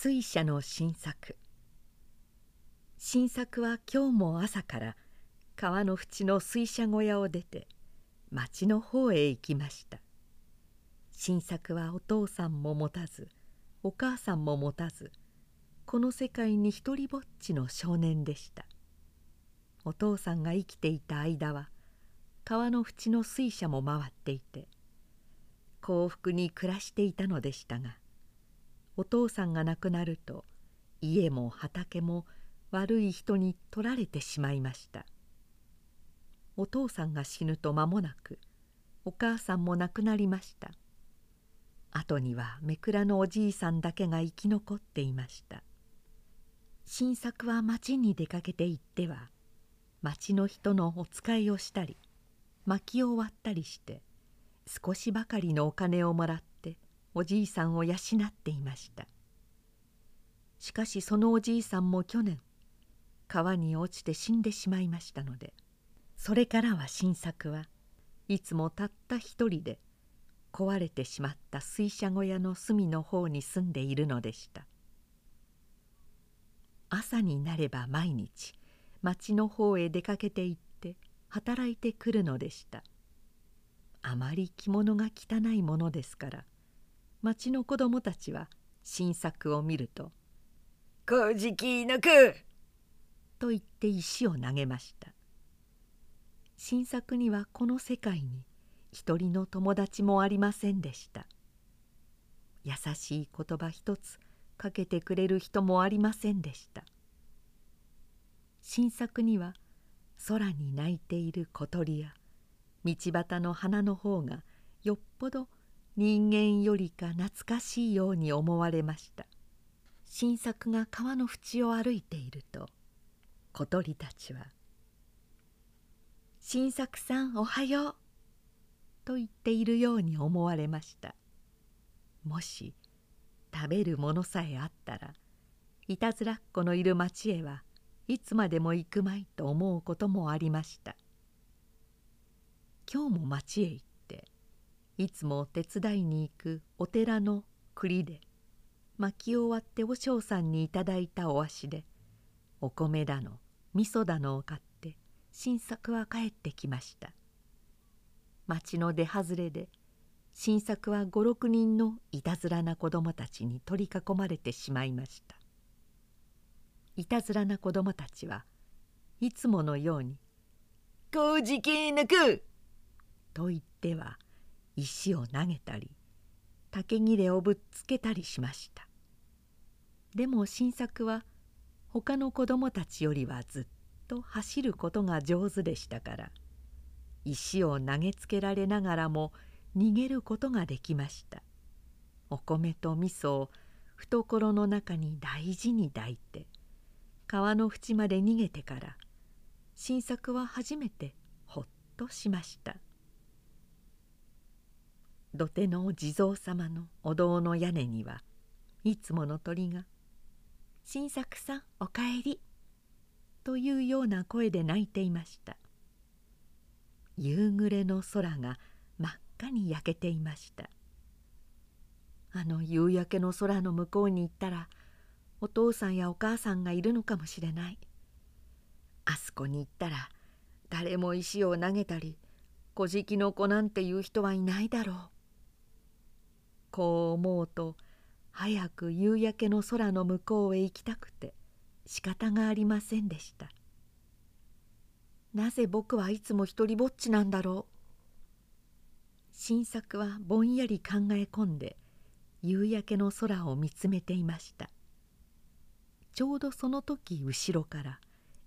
水車の新作。新作は今日も朝から川の縁の水車小屋を出て町の方へ行きました。新作はお父さんも持たずお母さんも持たずこの世界に一りぼっちの少年でした。お父さんが生きていた間は川の縁の水車も回っていて幸福に暮らしていたのでしたがお父さんが亡くなると家も畑も悪い人に取られてしまいました。お父さんが死ぬと間もなくお母さんも亡くなりました。後にはめくらのおじいさんだけが生き残っていました。新作は町に出かけて行っては町の人のお使いをしたり薪を割ったりして少しばかりのお金をもらっておじいさんを養っていました。しかしそのおじいさんも去年川に落ちて死んでしまいましたのでそれからは新作はいつもたった一人で壊れてしまった水車小屋の隅の方に住んでいるのでした。朝になれば毎日町の方へ出かけて行って働いてくるのでした。あまり着物が汚いものですから町の子供たちは新作を見ると「こじきのく!」と言って石を投げました新作にはこの世界に一人の友達もありませんでした優しい言葉一つかけてくれる人もありませんでした新作には空に鳴いている小鳥や道端の花の方がよっぽど人間よりか懐かしいように思われました。新作が川の縁を歩いていると小鳥たちは「新作さんおはよう」と言っているように思われました。もし食べるものさえあったらいたずらっ子のいる町へはいつまでも行くまいと思うこともありました。今日も町へ行いつも手伝いに行くお寺の栗で薪を割って和尚さんにいただいたお足でお米だの味噌だのを買って新作は帰ってきました町の出外れで新作は五六人のいたずらな子供たちに取り囲まれてしまいましたいたずらな子供たちはいつものように「こうじきぬく!」と言っては石を投げたり竹切れをぶっつけたりしました。でも新作は他の子供たちよりはずっと走ることが上手でしたから石を投げつけられながらも逃げることができました。お米と味噌を懐の中に大事に抱いて川の縁まで逃げてから新作は初めてほっとしました。土手の地蔵様のお堂の屋根にはいつもの鳥が「新作さんおかえり」というような声で鳴いていました。夕暮れの空が真っ赤に焼けていました。あの夕焼けの空の向こうに行ったらお父さんやお母さんがいるのかもしれない。あそこに行ったら誰も石を投げたり小じの子なんていう人はいないだろう。こう思うと早く夕焼けの空の向こうへ行きたくて仕方がありませんでした。なぜ僕はいつも一りぼっちなんだろう。新作はぼんやり考え込んで夕焼けの空を見つめていました。ちょうどその時後ろから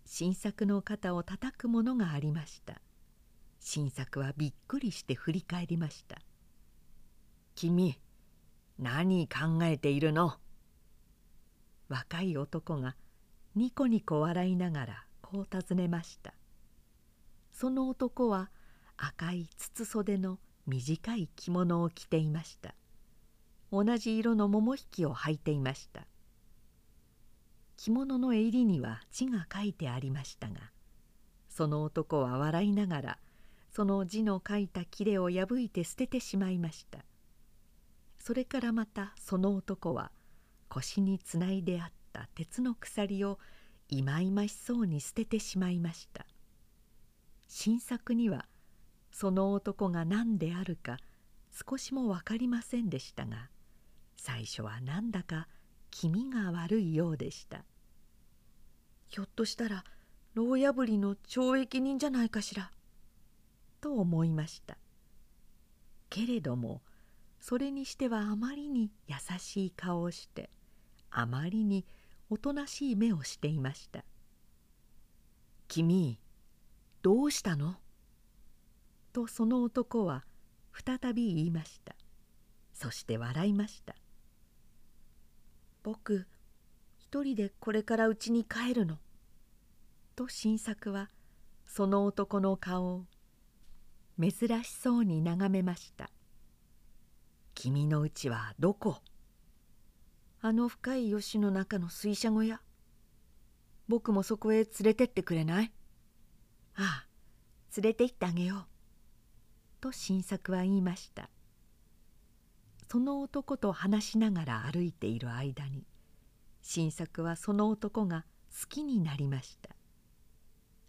新作の肩を叩くものがありました。新作はびっくりして振り返りました「君何考えているの?」若い男がニコニコ笑いながらこう尋ねました。その男は赤い筒袖の短い着物を着ていました。同じ色の桃引きを履いていました。着物の襟には字が書いてありましたがその男は笑いながらその字の書いた切れを破いて捨ててしまいました。それからまたその男は腰につないであった鉄の鎖をいまいましそうに捨ててしまいました。新作にはその男が何であるか少しも分かりませんでしたが最初はなんだか気味が悪いようでした。ひょっとしたら牢破りの懲役人じゃないかしらと思いました。けれどもそれにしてはあまりに優しい顔をしてあまりにおとなしい目をしていました「君どうしたの?」とその男は再び言いました。そして笑いました「僕一人でこれからうちに帰るの」と新作はその男の顔を珍しそうに眺めました「君のうちはどこ?」あの深い吉の中の水車小屋。僕もそこへ連れてってくれない？ああ連れて行ってあげよう。と新作は言いました。その男と話しながら歩いている間に新作はその男が好きになりました。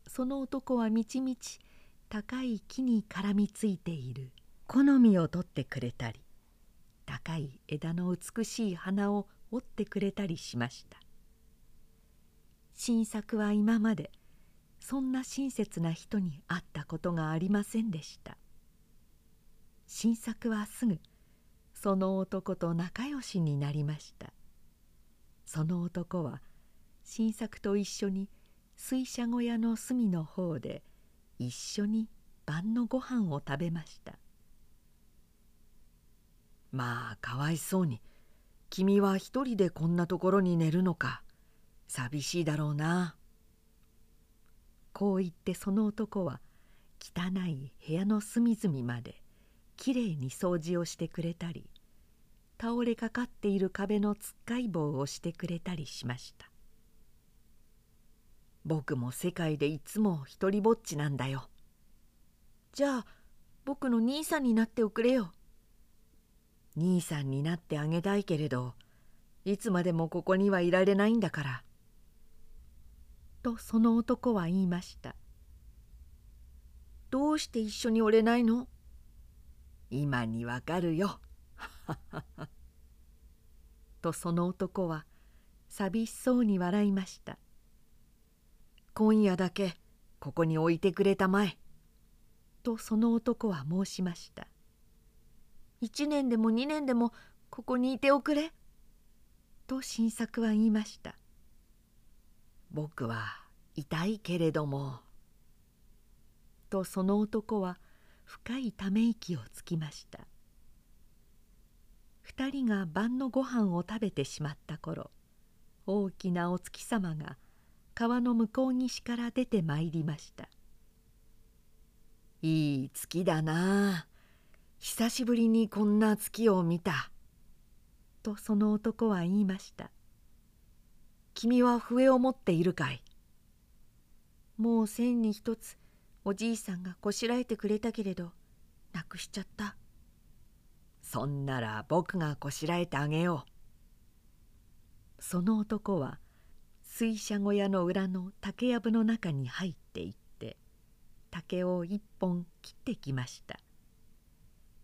その男はみちみち高い木に絡みついている。好みを取ってくれたり高い枝の美しい花を折ってくれたりしました。新作は今までそんな親切な人に会ったことがありませんでした。新作はすぐその男と仲良しになりました。その男は新作と一緒に水車小屋の隅の方で一緒に晩のご飯を食べました。まあかわいそうに君は一人でこんなところに寝るのか寂しいだろうなこう言ってその男は汚い部屋の隅々まできれいに掃除をしてくれたり倒れかかっている壁のつっかい棒をしてくれたりしました僕も世界でいつも一りぼっちなんだよ。じゃあ僕の兄さんになっておくれよ。兄さんになってあげたいけれどいつまでもここにはいられないんだから。とその男は言いました。どうして一緒におれないの？今にわかるよ。とその男は寂しそうに笑いました。今夜だけここに置いてくれたまえ」とその男は申しました「一年でも二年でもここにいておくれ」と新作は言いました「僕は痛いけれども」とその男は深いため息をつきました。二人が晩のご飯を食べてしまった頃大きなお月様が川の向こう岸から出てまいりました「いい月だなあ久しぶりにこんな月を見た」とその男は言いました「君は笛を持っているかい?」もう千に一つおじいさんがこしらえてくれたけれどなくしちゃったそんなら僕がこしらえてあげようその男は水車小屋の裏の竹やぶの中に入っていって竹を一本切ってきました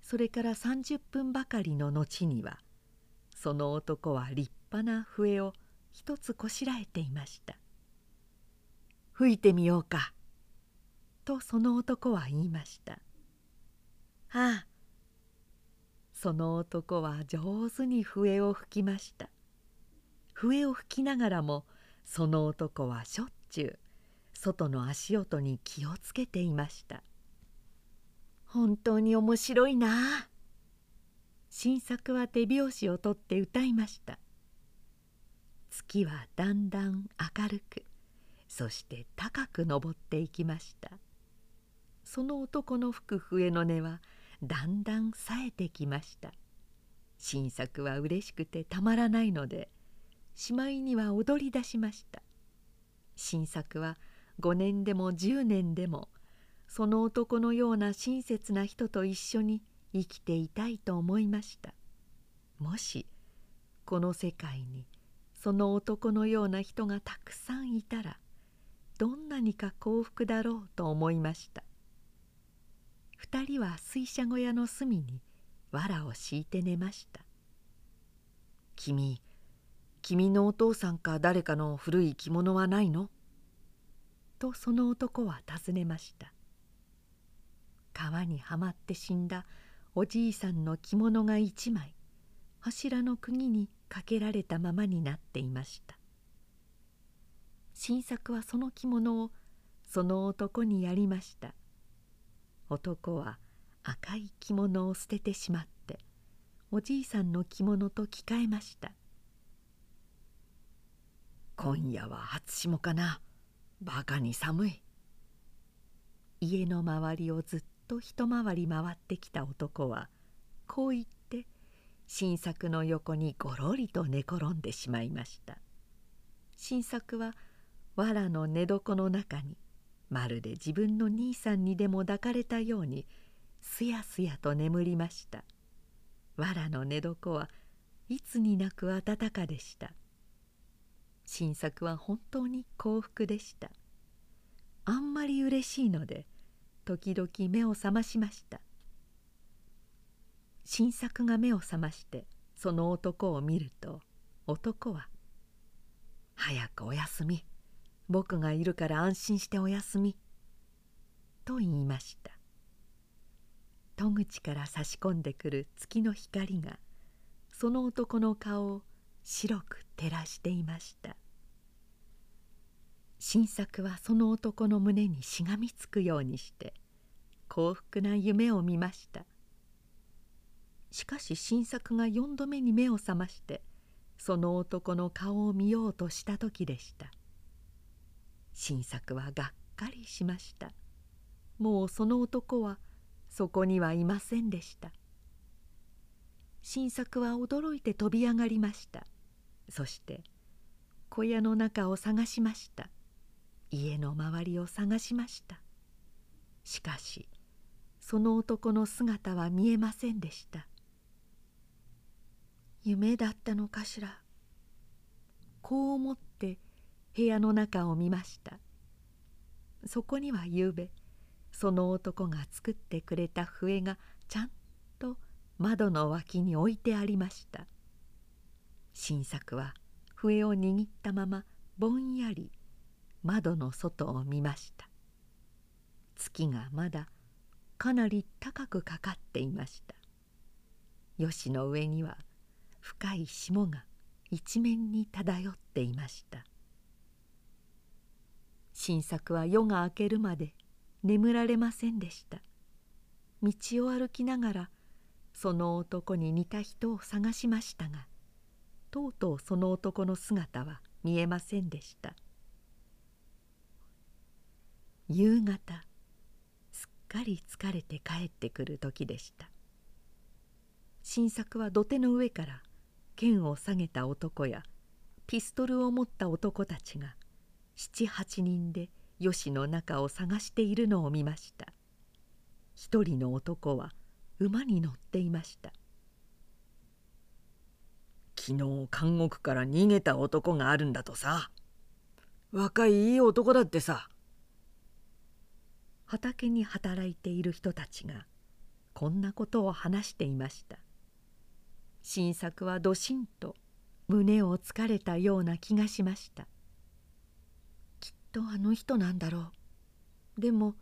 それから30分ばかりの後にはその男は立派な笛を一つこしらえていました「吹いてみようか」とその男は言いました「はあ」その男は上手に笛を吹きました。笛を吹きながらも「その男はしょっちゅう外の足音に気をつけていました。本当に面白いな。新作は手拍子をとって歌いました。月はだんだん明るくそして高く登っていきました。その男の吹く笛の音はだんだん冴えてきました。新作はうれしくてたまらないのでしまいには踊り出しました。新作は5年でも10年でもその男のような親切な人と一緒に生きていたいと思いました。もしこの世界にその男のような人がたくさんいたらどんなにか幸福だろうと思いました。二人は水車小屋の隅に藁を敷いて寝ました「君君のお父さんか誰かの古い着物はないの?」とその男は尋ねました。川にはまって死んだおじいさんの着物が一枚柱の釘にかけられたままになっていました。新作はその着物をその男にやりました。男は赤い着物を捨ててしまっておじいさんの着物と着替えました。今夜は初霜かな。バカに寒い。家の周りをずっと一回り回ってきた男はこう言って新作の横にごろりと寝転んでしまいました。新作は藁の寝床の中にまるで自分の兄さんにでも抱かれたようにすやすやと眠りました。藁の寝床はいつになく暖かでした。新作は本当に幸福でした。あんまり嬉しいので時々目を覚ましました。新作が目を覚ましてその男を見ると男は「早くおやすみ。僕がいるから安心しておやすみ」と言いました。戸口から差し込んでくる月の光がその男の顔を白く照らしていました。新作はその男の胸にしがみつくようにして幸福な夢を見ました「しかし新作が4度目に目を覚ましてその男の顔を見ようとした時でした。新作はがっかりしました。もうその男はそこにはいませんでした。新作は驚いて飛び上がりました。そして小屋の中を探しました。家の周りを探しました。しかしその男の姿は見えませんでした。夢だったのかしら。こう思って部屋の中を見ました。そこにはゆうべその男が作ってくれた笛がちゃんと窓の脇に置いてありました。新作は笛を握ったままぼんやり窓の外を見ました。月がまだかなり高くかかっていました。吉の上には深い霜が一面に漂っていました。新作は夜が明けるまで眠られませんでした。道を歩きながらその男に似た人を探しましたがとうとうその男の姿は見えませんでした。夕方すっかり疲れて帰ってくる時でした。新作は土手の上から剣を下げた男やピストルを持った男たちが七八人で吉の中を探しているのを見ました。一人の男は馬に乗っていました。昨日監獄から逃げた男があるんだとさ。若いいい男だってさ。畑に働いている人たちがこんなことを話していました。新作はどしんと胸をつかれたような気がしました。きっとあの人なんだろう。でも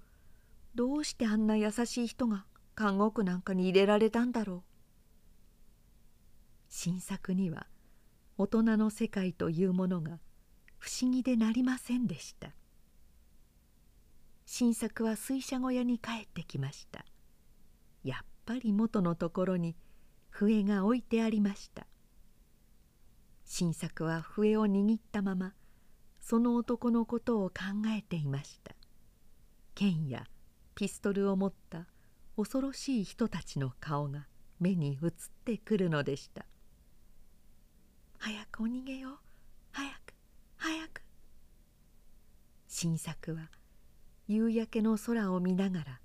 どうしてあんな優しい人が監獄なんかに入れられたんだろう。新作には大人の世界というものが不思議でなりませんでした。新作は水車小屋に帰ってきました。やっぱり元のところに笛が置いてありました。新作は笛を握ったままその男のことを考えていました。剣やピストルを持った恐ろしい人たちの顔が目に映ってくるのでした。早くお逃げよ早く早く。新作は夕焼けの空を見ながら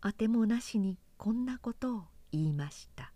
あてもなしにこんなことを言いました。